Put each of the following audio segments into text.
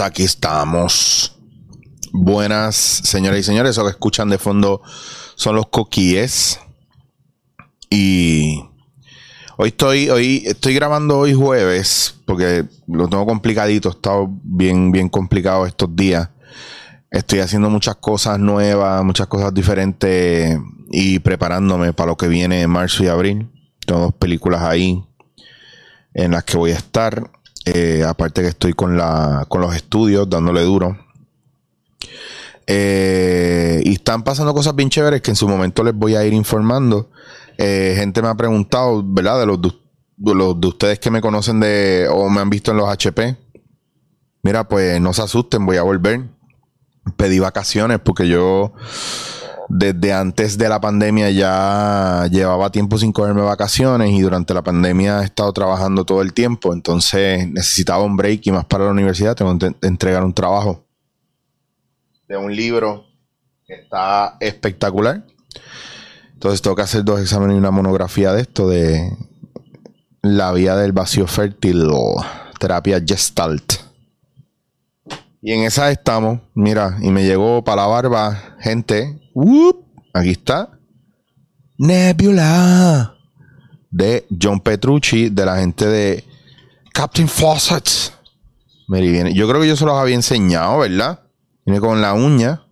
Aquí estamos. Buenas, señoras y señores. Eso que escuchan de fondo son los coquíes. Y hoy estoy, hoy estoy grabando hoy jueves, porque lo tengo complicadito, he estado bien, bien complicado estos días. Estoy haciendo muchas cosas nuevas, muchas cosas diferentes y preparándome para lo que viene en marzo y abril. Tengo dos películas ahí en las que voy a estar. Eh, aparte que estoy con, la, con los estudios dándole duro. Eh, y están pasando cosas bien chéveres que en su momento les voy a ir informando. Eh, gente me ha preguntado, ¿verdad? De los, de los de ustedes que me conocen de o me han visto en los HP. Mira, pues no se asusten, voy a volver. Pedí vacaciones porque yo desde antes de la pandemia ya llevaba tiempo sin cogerme vacaciones y durante la pandemia he estado trabajando todo el tiempo, entonces necesitaba un break y más para la universidad tengo que entregar un trabajo de un libro que está espectacular. Entonces tengo que hacer dos exámenes y una monografía de esto de la vía del vacío fértil terapia gestalt. Y en esa estamos, mira, y me llegó para la barba, gente, aquí está. Nebula. De John Petrucci, de la gente de Captain Fawcett. Yo creo que yo se los había enseñado, ¿verdad? Viene con la uña.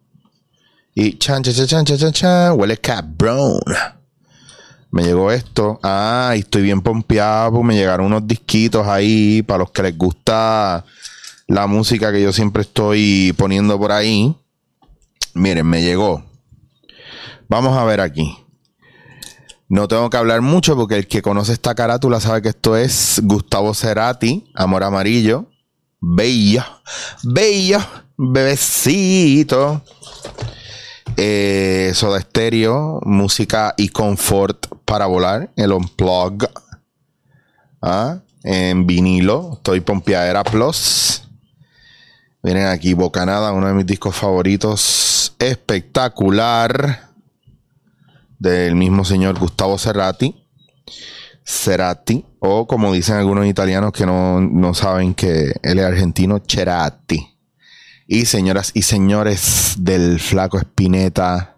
Y chan, chan, chan, chan, chan, chan, huele cabrón. Me llegó esto. Ah, y estoy bien pompeado. Pues me llegaron unos disquitos ahí para los que les gusta la música que yo siempre estoy poniendo por ahí. Miren, me llegó Vamos a ver aquí. No tengo que hablar mucho porque el que conoce esta carátula sabe que esto es Gustavo Cerati, Amor Amarillo. Bello, bello, bebecito. Eh, Soda Stereo, música y confort para volar, el Unplug. ¿Ah? En vinilo, estoy Pompeadera Plus. Miren aquí, Bocanada, uno de mis discos favoritos. Espectacular del mismo señor Gustavo Cerati. Cerati, o como dicen algunos italianos que no, saben que él es argentino, Cerati. Y señoras y señores del flaco Espineta,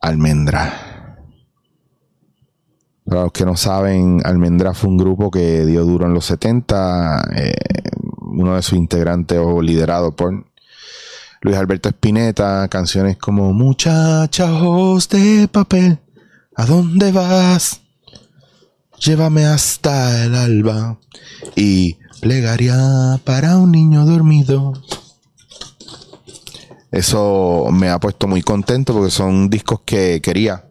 Almendra. Para los que no saben, Almendra fue un grupo que dio duro en los 70. Eh, uno de sus integrantes o liderado por Luis Alberto Espineta, canciones como Muchachos de papel, ¿a dónde vas? Llévame hasta el alba y plegaria para un niño dormido. Eso me ha puesto muy contento porque son discos que quería.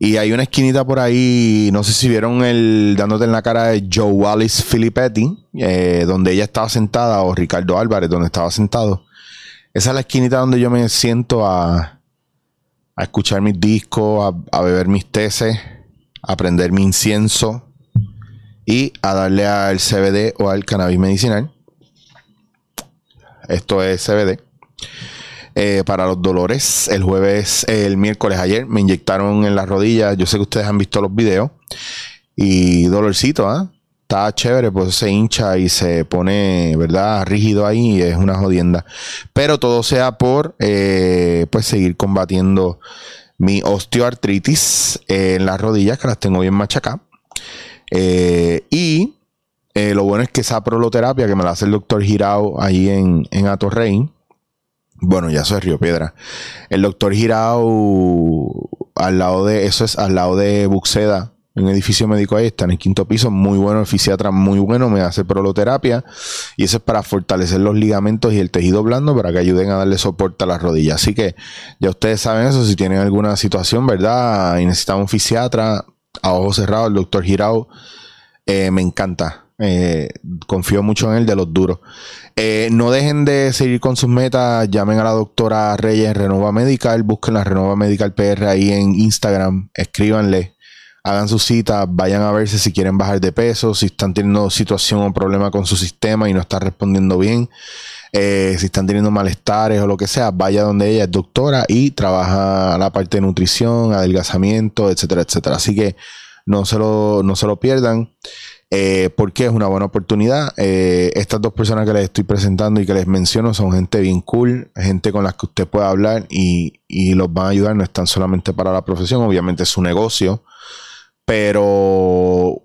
Y hay una esquinita por ahí, no sé si vieron el dándote en la cara de Joe Wallis Filippetti, eh, donde ella estaba sentada, o Ricardo Álvarez, donde estaba sentado. Esa es la esquinita donde yo me siento a, a escuchar mis discos, a, beber mis teces, a prender mi incienso y a darle al CBD o al cannabis medicinal. Esto es CBD. Eh, para los dolores. El jueves, el miércoles ayer me inyectaron en las rodillas. Yo sé que ustedes han visto los videos. Y dolorcito, ¿ah? Está chévere, pues se hincha y se pone, ¿verdad? Rígido ahí y es una jodienda. Pero todo sea por, eh, pues, seguir combatiendo mi osteoartritis en las rodillas, que las tengo bien machacadas. Eh, y lo bueno es que esa proloterapia que me la hace el doctor Girao ahí en, en Atorrey, bueno, ya eso es Río Piedra. El doctor Girao, al lado de, eso es al lado de Buxeda, un edificio médico ahí, está en el quinto piso, muy bueno, el fisiatra muy bueno, me hace proloterapia y eso es para fortalecer los ligamentos y el tejido blando para que ayuden a darle soporte a las rodillas. Así que ya ustedes saben eso, si tienen alguna situación, ¿verdad? Y necesitan un fisiatra, a ojos cerrados, el doctor Girao, eh, me encanta. Eh, confío mucho en él de los duros. Eh, no dejen de seguir con sus metas. Llamen a la doctora Reyes Renova Medical. Busquen la Renova Medical PR ahí en Instagram. Escríbanle. Hagan su cita. Vayan a verse si quieren bajar de peso. Si están teniendo situación o problema con su sistema y no está respondiendo bien. Eh, si están teniendo malestares o lo que sea, vaya donde ella es doctora y trabaja la parte de nutrición, adelgazamiento, etcétera, etcétera. Así que no se lo, no se lo pierdan. Eh, porque es una buena oportunidad. Eh, estas dos personas que les estoy presentando y que les menciono son gente bien cool, gente con las que usted puede hablar y, los van a ayudar. No están solamente para la profesión, obviamente es su negocio, pero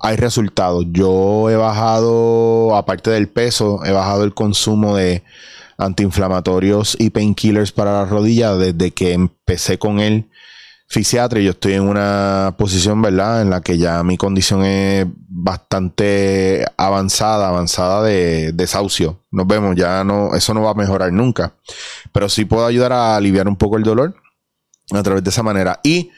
hay resultados. Yo he bajado, aparte del peso, he bajado el consumo de antiinflamatorios y painkillers para la rodilla desde que empecé con él fisiatra yo estoy en una posición, ¿verdad?, en la que ya mi condición es bastante avanzada, avanzada de desahucio. Nos vemos, ya no, eso no va a mejorar nunca. Pero sí puedo ayudar a aliviar un poco el dolor a través de esa manera. Y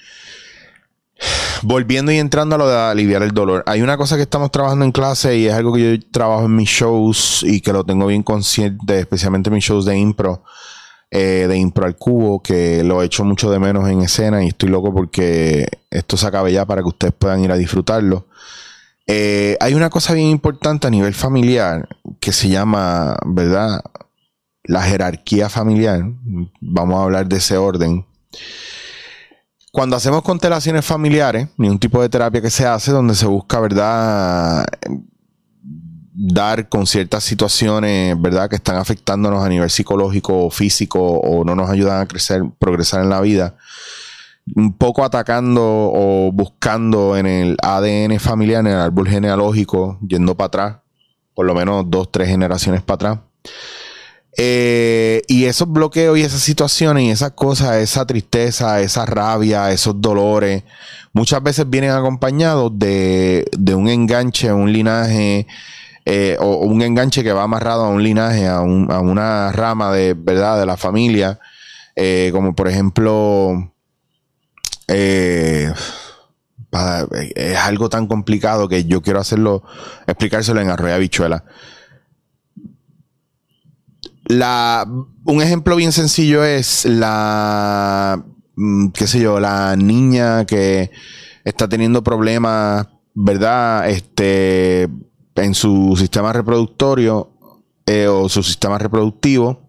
volviendo y entrando a lo de aliviar el dolor, hay una cosa que estamos trabajando en clase y es algo que yo trabajo en mis shows y que lo tengo bien consciente, especialmente en mis shows de impro eh, de Impro al Cubo, que lo he hecho mucho de menos en escena y estoy loco porque esto se acabe ya para que ustedes puedan ir a disfrutarlo. Eh, hay una cosa bien importante a nivel familiar que se llama, ¿verdad? La jerarquía familiar. Vamos a hablar de ese orden. Cuando hacemos constelaciones familiares, ni un tipo de terapia que se hace donde se busca, ¿verdad? Dar con ciertas situaciones, ¿verdad?, que están afectándonos a nivel psicológico o físico o no nos ayudan a crecer, progresar en la vida. Un poco atacando o buscando en el ADN familiar, en el árbol genealógico, yendo para atrás, por lo menos dos, tres generaciones para atrás. Eh, y esos bloqueos y esas situaciones y esas cosas, esa tristeza, esa rabia, esos dolores, muchas veces vienen acompañados de, de un enganche, un linaje eh, o, un enganche que va amarrado a un linaje, a, una rama de verdad de la familia, eh, como por ejemplo, eh, es algo tan complicado que yo quiero hacerlo, explicárselo en Arroyo Bichuela. La, un ejemplo bien sencillo es la, mm, qué sé yo, la niña que está teniendo problemas, ¿verdad? Este, en su sistema reproductorio eh, o su sistema reproductivo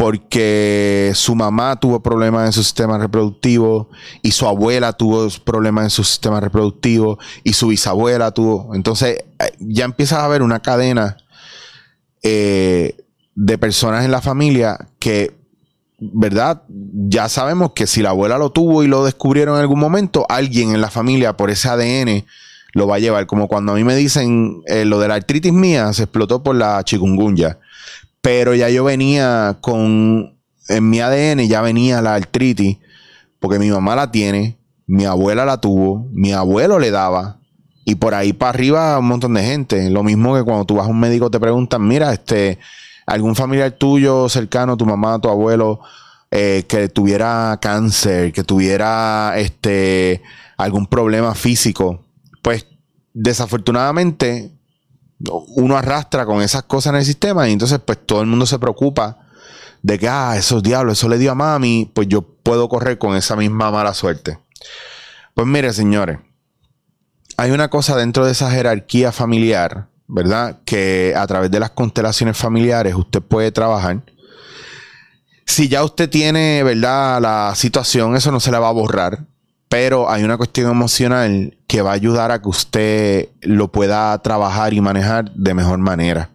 porque su mamá tuvo problemas en su sistema reproductivo y su abuela tuvo problemas en su sistema reproductivo y su bisabuela tuvo. Entonces eh, ya empieza a haber una cadena eh, de personas en la familia que, ¿verdad? Ya sabemos que si la abuela lo tuvo y lo descubrieron en algún momento, alguien en la familia por ese ADN lo va a llevar. Como cuando a mí me dicen eh, lo de la artritis mía se explotó por la chikungunya. Pero ya yo venía con. En mi ADN ya venía la artritis. Porque mi mamá la tiene. Mi abuela la tuvo. Mi abuelo le daba. Y por ahí para arriba un montón de gente. Lo mismo que cuando tú vas a un médico te preguntan, mira, este, algún familiar tuyo cercano, tu mamá, tu abuelo, eh, que tuviera cáncer, que tuviera este algún problema físico pues desafortunadamente uno arrastra con esas cosas en el sistema y entonces pues todo el mundo se preocupa de que, ah, esos diablos, eso le dio a mami, pues yo puedo correr con esa misma mala suerte. Pues mire, señores, hay una cosa dentro de esa jerarquía familiar, ¿verdad? Que a través de las constelaciones familiares usted puede trabajar. Si ya usted tiene, ¿verdad? La situación, eso no se la va a borrar pero hay una cuestión emocional que va a ayudar a que usted lo pueda trabajar y manejar de mejor manera.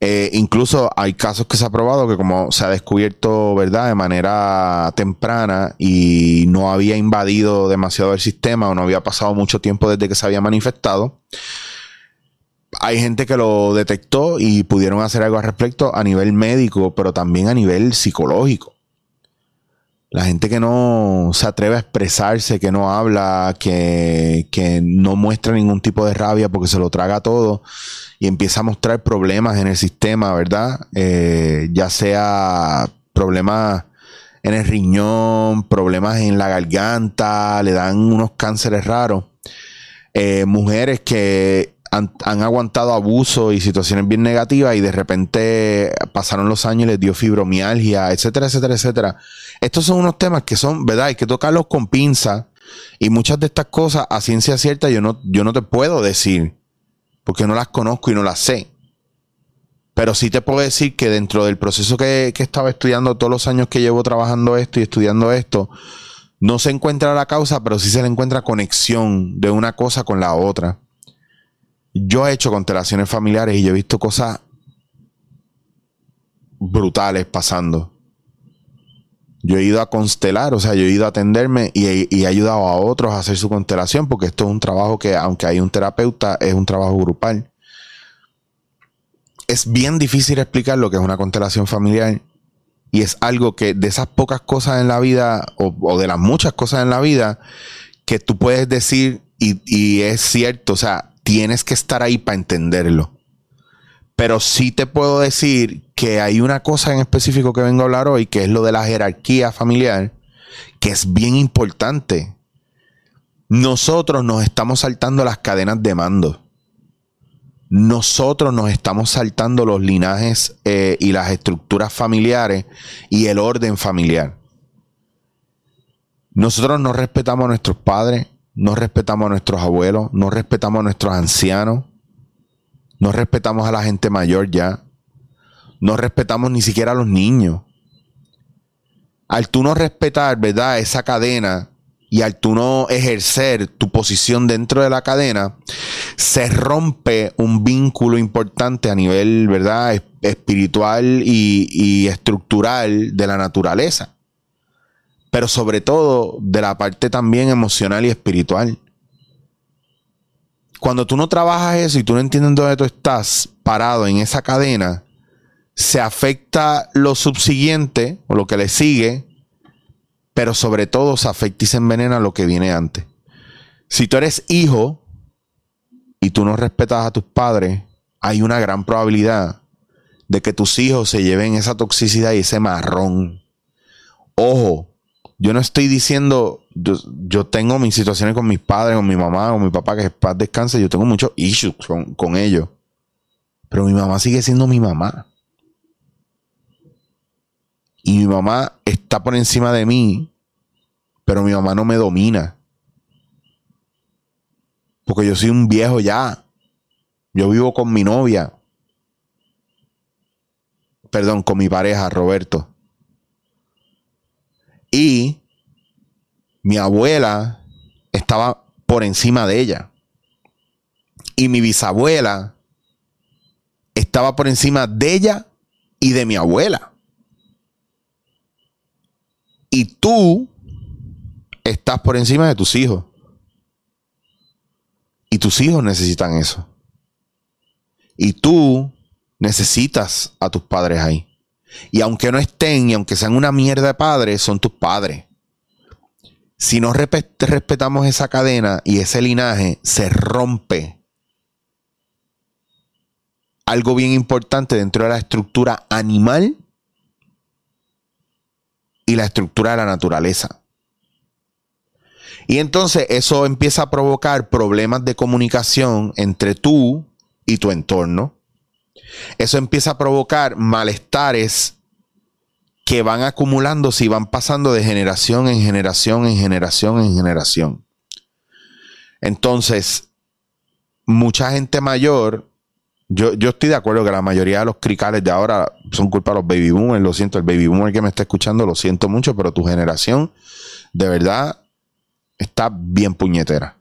Eh, incluso hay casos que se ha probado que como se ha descubierto, ¿verdad? De manera temprana y no había invadido demasiado el sistema o no había pasado mucho tiempo desde que se había manifestado. Hay gente que lo detectó y pudieron hacer algo al respecto a nivel médico, pero también a nivel psicológico. La gente que no se atreve a expresarse, que no habla, que, no muestra ningún tipo de rabia porque se lo traga todo y empieza a mostrar problemas en el sistema, ¿verdad? Eh, ya sea problemas en el riñón, problemas en la garganta, le dan unos cánceres raros. Eh, mujeres que han, aguantado abuso y situaciones bien negativas y de repente pasaron los años y les dio fibromialgia, etcétera, etcétera, etcétera. Estos son unos temas que son, ¿verdad? Hay que tocarlos con pinza y muchas de estas cosas a ciencia cierta yo no, yo no te puedo decir porque no las conozco y no las sé. Pero sí te puedo decir que dentro del proceso que, que estaba estudiando todos los años que llevo trabajando esto y estudiando esto, no se encuentra la causa, pero sí se le encuentra conexión de una cosa con la otra. Yo he hecho constelaciones familiares y yo he visto cosas brutales pasando. Yo he ido a constelar, o sea, yo he ido a atenderme y he, ayudado a otros a hacer su constelación, porque esto es un trabajo que, aunque hay un terapeuta, es un trabajo grupal. Es bien difícil explicar lo que es una constelación familiar y es algo que de esas pocas cosas en la vida, o, de las muchas cosas en la vida, que tú puedes decir y, y es cierto, o sea, tienes que estar ahí para entenderlo. Pero sí te puedo decir que hay una cosa en específico que vengo a hablar hoy, que es lo de la jerarquía familiar, que es bien importante. Nosotros nos estamos saltando las cadenas de mando. Nosotros nos estamos saltando los linajes eh, y las estructuras familiares y el orden familiar. Nosotros no respetamos a nuestros padres, no respetamos a nuestros abuelos, no respetamos a nuestros ancianos, no respetamos a la gente mayor ya. No respetamos ni siquiera a los niños. Al tú no respetar, ¿verdad? Esa cadena y al tú no ejercer tu posición dentro de la cadena, se rompe un vínculo importante a nivel, ¿verdad? Espiritual y, y estructural de la naturaleza. Pero sobre todo de la parte también emocional y espiritual cuando tú no trabajas eso y tú no entiendes dónde tú estás parado en esa cadena, se afecta lo subsiguiente o lo que le sigue, pero sobre todo se afecta y se envenena lo que viene antes. Si tú eres hijo y tú no respetas a tus padres, hay una gran probabilidad de que tus hijos se lleven esa toxicidad y ese marrón. Ojo, yo no estoy diciendo, yo, tengo mis situaciones con mis padres, con mi mamá, con mi papá, que paz descanse, yo tengo muchos issues con, con ellos. Pero mi mamá sigue siendo mi mamá. Y mi mamá está por encima de mí, pero mi mamá no me domina. Porque yo soy un viejo ya. Yo vivo con mi novia. Perdón, con mi pareja, Roberto. Y mi abuela estaba por encima de ella. Y mi bisabuela estaba por encima de ella y de mi abuela. Y tú estás por encima de tus hijos. Y tus hijos necesitan eso. Y tú necesitas a tus padres ahí. Y aunque no estén y aunque sean una mierda de padres, son tus padres. Si no respetamos esa cadena y ese linaje, se rompe algo bien importante dentro de la estructura animal y la estructura de la naturaleza. Y entonces eso empieza a provocar problemas de comunicación entre tú y tu entorno eso empieza a provocar malestares que van acumulando y van pasando de generación en generación, en generación, en generación. Entonces, mucha gente mayor, yo, yo estoy de acuerdo que la mayoría de los cricales de ahora son culpa de los baby boomers, lo siento, el baby boomer que me está escuchando, lo siento mucho, pero tu generación de verdad está bien puñetera.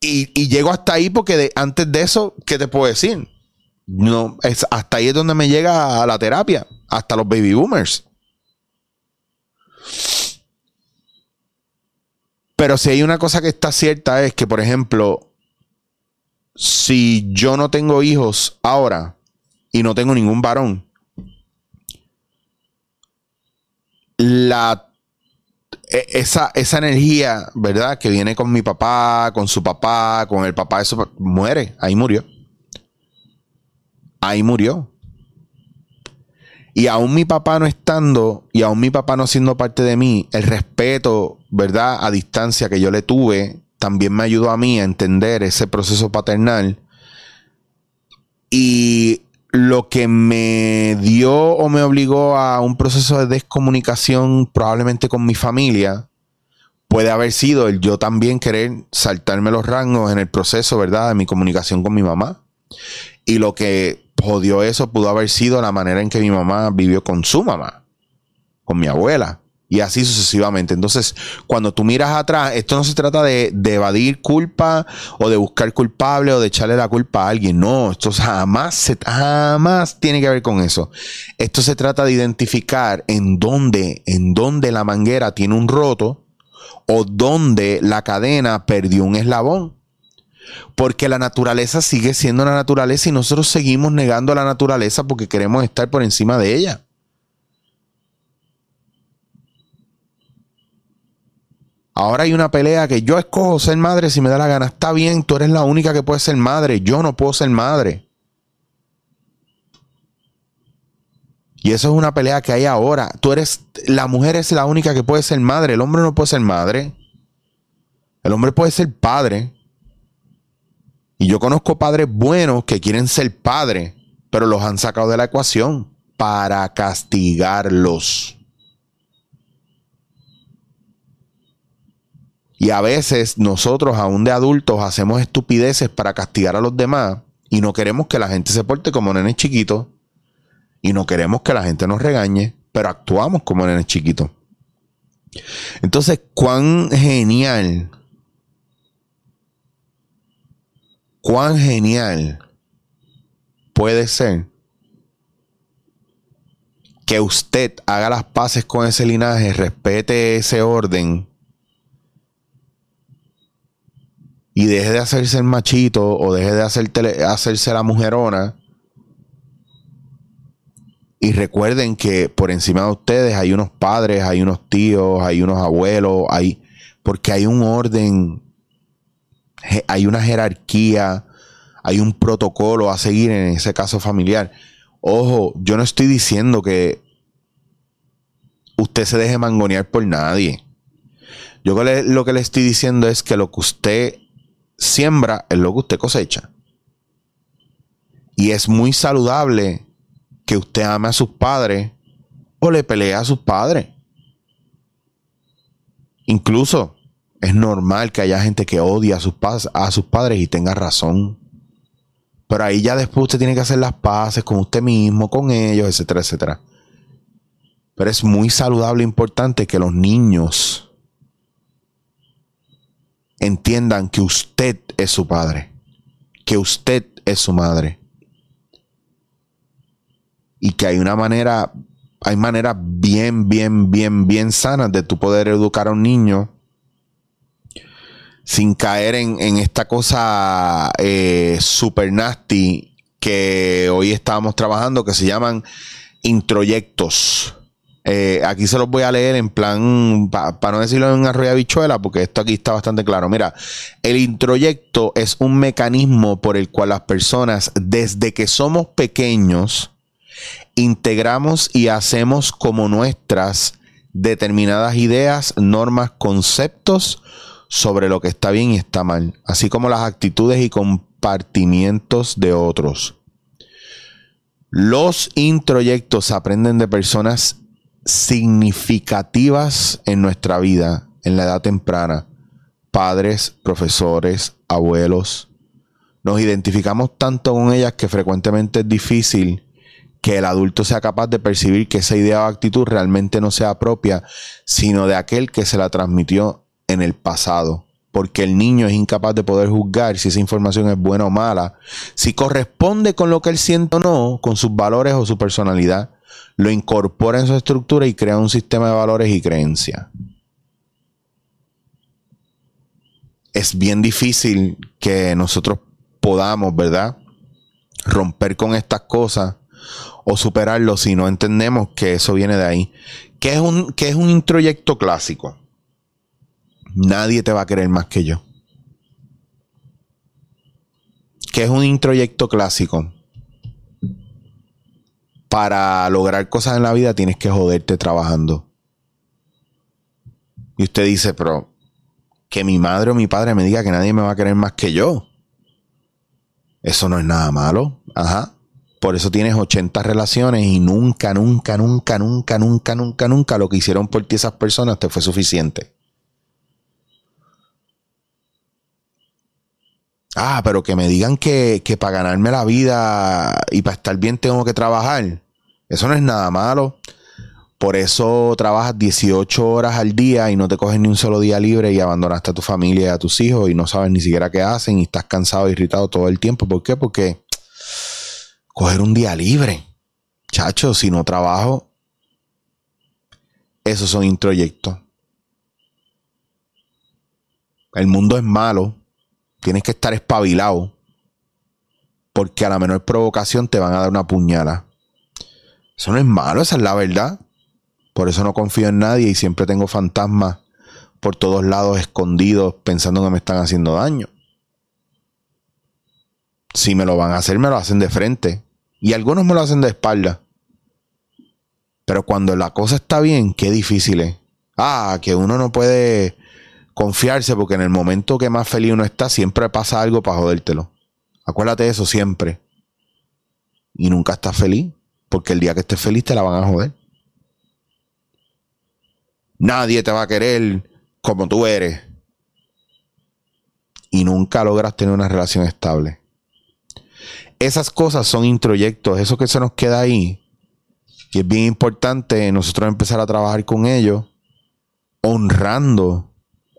Y, llego hasta ahí porque antes de eso, ¿qué te puedo decir? No, hasta ahí es donde me llega a la terapia, hasta los baby boomers. Pero si hay una cosa que está cierta es que, por ejemplo, si yo no tengo hijos ahora y no tengo ningún varón, la esa, esa energía, ¿verdad? Que viene con mi papá, con su papá, con el papá, eso muere, ahí murió. Ahí murió. Y aún mi papá no estando, y aún mi papá no siendo parte de mí, el respeto, ¿verdad? A distancia que yo le tuve, también me ayudó a mí a entender ese proceso paternal. Y lo que me dio o me obligó a un proceso de descomunicación probablemente con mi familia puede haber sido el yo también querer saltarme los rangos en el proceso, ¿verdad? De mi comunicación con mi mamá. Y lo que jodió eso pudo haber sido la manera en que mi mamá vivió con su mamá, con mi abuela. Y así sucesivamente. Entonces, cuando tú miras atrás, esto no se trata de, evadir culpa o de buscar culpable o de echarle la culpa a alguien. No, esto jamás, jamás tiene que ver con eso. Esto se trata de identificar en dónde, en dónde la manguera tiene un roto o dónde la cadena perdió un eslabón. Porque la naturaleza sigue siendo la naturaleza y nosotros seguimos negando a la naturaleza porque queremos estar por encima de ella. Ahora hay una pelea que yo escojo ser madre si me da la gana. Está bien, tú eres la única que puede ser madre. Yo no puedo ser madre. Y eso es una pelea que hay ahora. Tú eres, la mujer es la única que puede ser madre. El hombre no puede ser madre. El hombre puede ser padre. Y yo conozco padres buenos que quieren ser padres, pero los han sacado de la ecuación para castigarlos. Y a veces nosotros, aún de adultos, hacemos estupideces para castigar a los demás y no queremos que la gente se porte como nenes chiquitos y no queremos que la gente nos regañe, pero actuamos como nenes chiquitos. Entonces, cuán genial, cuán genial puede ser que usted haga las paces con ese linaje, respete ese orden y deje de hacerse el machito o deje de hacerse la mujerona. Y recuerden que por encima de ustedes hay unos padres, hay unos tíos, hay unos abuelos, hay porque hay un orden, hay una jerarquía, hay un protocolo a seguir en ese caso familiar. Ojo, yo no estoy diciendo que usted se deje mangonear por nadie. Yo lo que le estoy diciendo es que lo que usted siembra es lo que usted cosecha. Y es muy saludable que usted ame a sus padres o le pelee a sus padres. Incluso es normal que haya gente que odia a sus, a sus padres y tenga razón. Pero ahí ya después usted tiene que hacer las paces con usted mismo, con ellos, etcétera, etcétera. Pero es muy saludable e importante que los niños entiendan que usted es su padre, que usted es su madre. Y que hay una manera, hay maneras bien, bien, bien, bien sanas de tu poder educar a un niño sin caer en, esta cosa eh, super nasty que hoy estábamos trabajando que se llaman introyectos. Eh, aquí se los voy a leer en plan, para no decirlo en arroyo bichuela, porque esto aquí está bastante claro. Mira, el introyecto es un mecanismo por el cual las personas, desde que somos pequeños, integramos y hacemos como nuestras determinadas ideas, normas, conceptos sobre lo que está bien y está mal, así como las actitudes y compartimientos de otros. Los introyectos aprenden de personas significativas en nuestra vida en la edad temprana. Padres, profesores, abuelos. Nos identificamos tanto con ellas que frecuentemente es difícil que el adulto sea capaz de percibir que esa idea o actitud realmente no sea propia, sino de aquel que se la transmitió en el pasado. Porque el niño es incapaz de poder juzgar si esa información es buena o mala, si corresponde con lo que él siente o no, con sus valores o su personalidad lo incorpora en su estructura y crea un sistema de valores y creencias. Es bien difícil que nosotros podamos, ¿verdad? Romper con estas cosas o superarlo si no entendemos que eso viene de ahí. ¿Qué es un, qué es un introyecto clásico? Nadie te va a querer más que yo. ¿Qué es un introyecto clásico? Para lograr cosas en la vida tienes que joderte trabajando. Y usted dice, pero que mi madre o mi padre me diga que nadie me va a querer más que yo. Eso no es nada malo. Ajá. Por eso tienes 80 relaciones y nunca, nunca, nunca, nunca, nunca, nunca, nunca lo que hicieron por ti esas personas te fue suficiente. Ah, pero que me digan que, que para ganarme la vida y para estar bien tengo que trabajar. Eso no es nada malo. Por eso trabajas 18 horas al día y no te coges ni un solo día libre y abandonaste a tu familia y a tus hijos y no sabes ni siquiera qué hacen y estás cansado, irritado todo el tiempo. ¿Por qué? Porque coger un día libre. Chacho, si no trabajo, esos son introyectos. El mundo es malo. Tienes que estar espabilado. Porque a la menor provocación te van a dar una puñala. Eso no es malo, esa es la verdad. Por eso no confío en nadie y siempre tengo fantasmas por todos lados escondidos pensando que me están haciendo daño. Si me lo van a hacer, me lo hacen de frente. Y algunos me lo hacen de espalda. Pero cuando la cosa está bien, qué difícil es. Ah, que uno no puede confiarse porque en el momento que más feliz uno está, siempre pasa algo para jodértelo. Acuérdate de eso siempre. Y nunca estás feliz, porque el día que estés feliz te la van a joder. Nadie te va a querer como tú eres. Y nunca logras tener una relación estable. Esas cosas son introyectos, eso que se nos queda ahí. Y es bien importante nosotros empezar a trabajar con ellos, honrando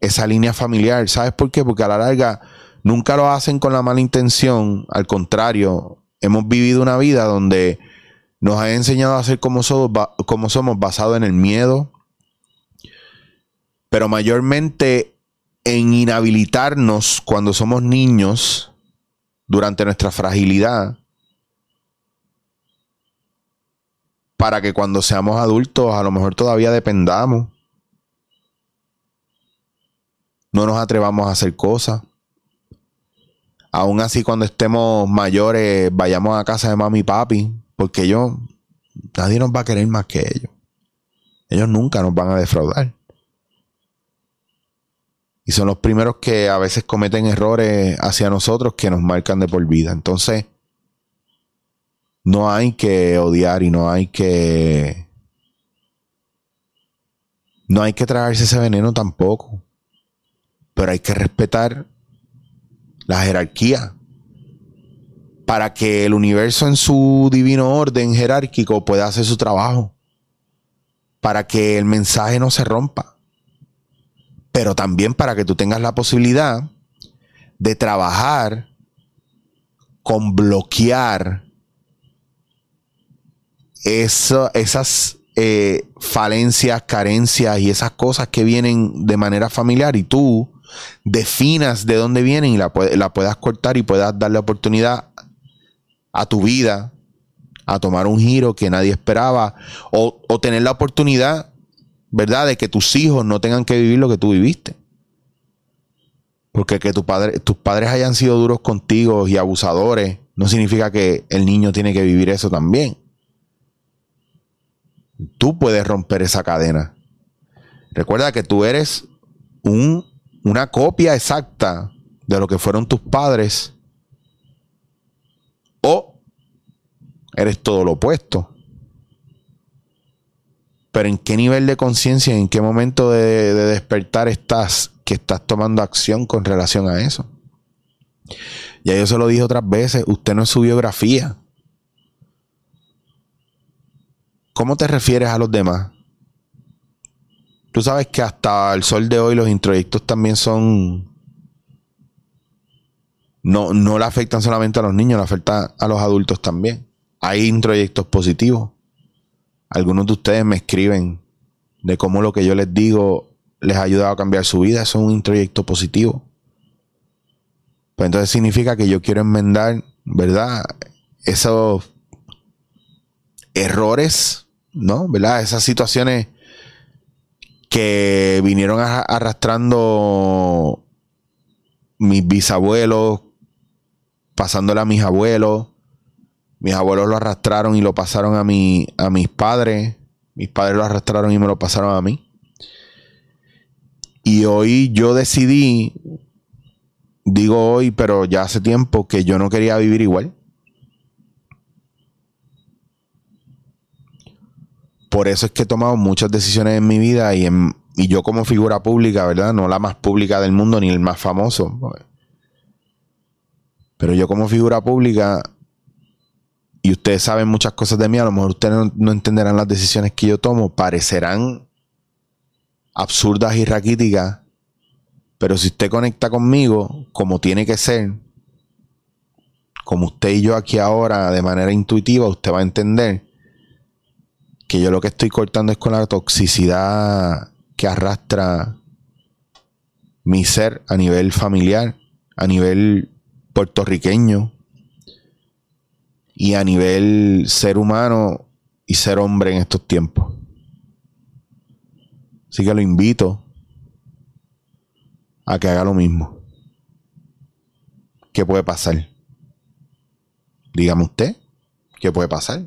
esa línea familiar. ¿Sabes por qué? Porque a la larga nunca lo hacen con la mala intención. Al contrario, hemos vivido una vida donde nos ha enseñado a ser como somos, como somos basado en el miedo, pero mayormente en inhabilitarnos cuando somos niños durante nuestra fragilidad para que cuando seamos adultos a lo mejor todavía dependamos. No nos atrevamos a hacer cosas. Aún así cuando estemos mayores vayamos a casa de mami y papi, porque ellos, nadie nos va a querer más que ellos. Ellos nunca nos van a defraudar. Y son los primeros que a veces cometen errores hacia nosotros que nos marcan de por vida. Entonces, no hay que odiar y no hay que... No hay que tragarse ese veneno tampoco. Pero hay que respetar la jerarquía. Para que el universo en su divino orden jerárquico pueda hacer su trabajo. Para que el mensaje no se rompa pero también para que tú tengas la posibilidad de trabajar con bloquear esas eh, falencias, carencias y esas cosas que vienen de manera familiar y tú definas de dónde vienen y la, la puedas cortar y puedas darle oportunidad a tu vida a tomar un giro que nadie esperaba o, o tener la oportunidad ¿verdad? De que tus hijos no tengan que vivir lo que tú viviste. Porque que tus padres hayan sido duros contigo y abusadores no significa que el niño tiene que vivir eso también. Tú puedes romper esa cadena. Recuerda que tú eres un, una copia exacta de lo que fueron tus padres o eres todo lo opuesto pero en qué nivel de conciencia, en qué momento de, despertar estás que estás tomando acción con relación a eso. Ya yo se lo dije otras veces, usted no es su biografía. ¿Cómo te refieres a los demás? Tú sabes que hasta el sol de hoy los introyectos también son... No, no le afectan solamente a los niños, le afectan a los adultos también. Hay introyectos positivos algunos de ustedes me escriben de cómo lo que yo les digo les ha ayudado a cambiar su vida. Eso es un introyecto positivo. Pues entonces significa que yo quiero enmendar, ¿verdad? Esos errores, ¿no? ¿Verdad? Esas situaciones que vinieron arrastrando mis bisabuelos, pasándole a mis abuelos, mis abuelos lo arrastraron y lo pasaron a, mi, a mis padres. Mis padres lo arrastraron y me lo pasaron a mí. Y hoy yo decidí, digo hoy, pero ya hace tiempo, que yo no quería vivir igual. Por eso es que he tomado muchas decisiones en mi vida y, en, y yo como figura pública, ¿verdad? No la más pública del mundo ni el más famoso. Pero yo como figura pública y ustedes saben muchas cosas de mí, a lo mejor ustedes no, no entenderán las decisiones que yo tomo, parecerán absurdas y raquíticas, pero si usted conecta conmigo como tiene que ser, como usted y yo aquí ahora, de manera intuitiva, usted va a entender que yo lo que estoy cortando es con la toxicidad que arrastra mi ser a nivel familiar, a nivel puertorriqueño y a nivel ser humano y ser hombre en estos tiempos. Así que lo invito a que haga lo mismo. ¿Qué puede pasar? Dígame usted, ¿qué puede pasar?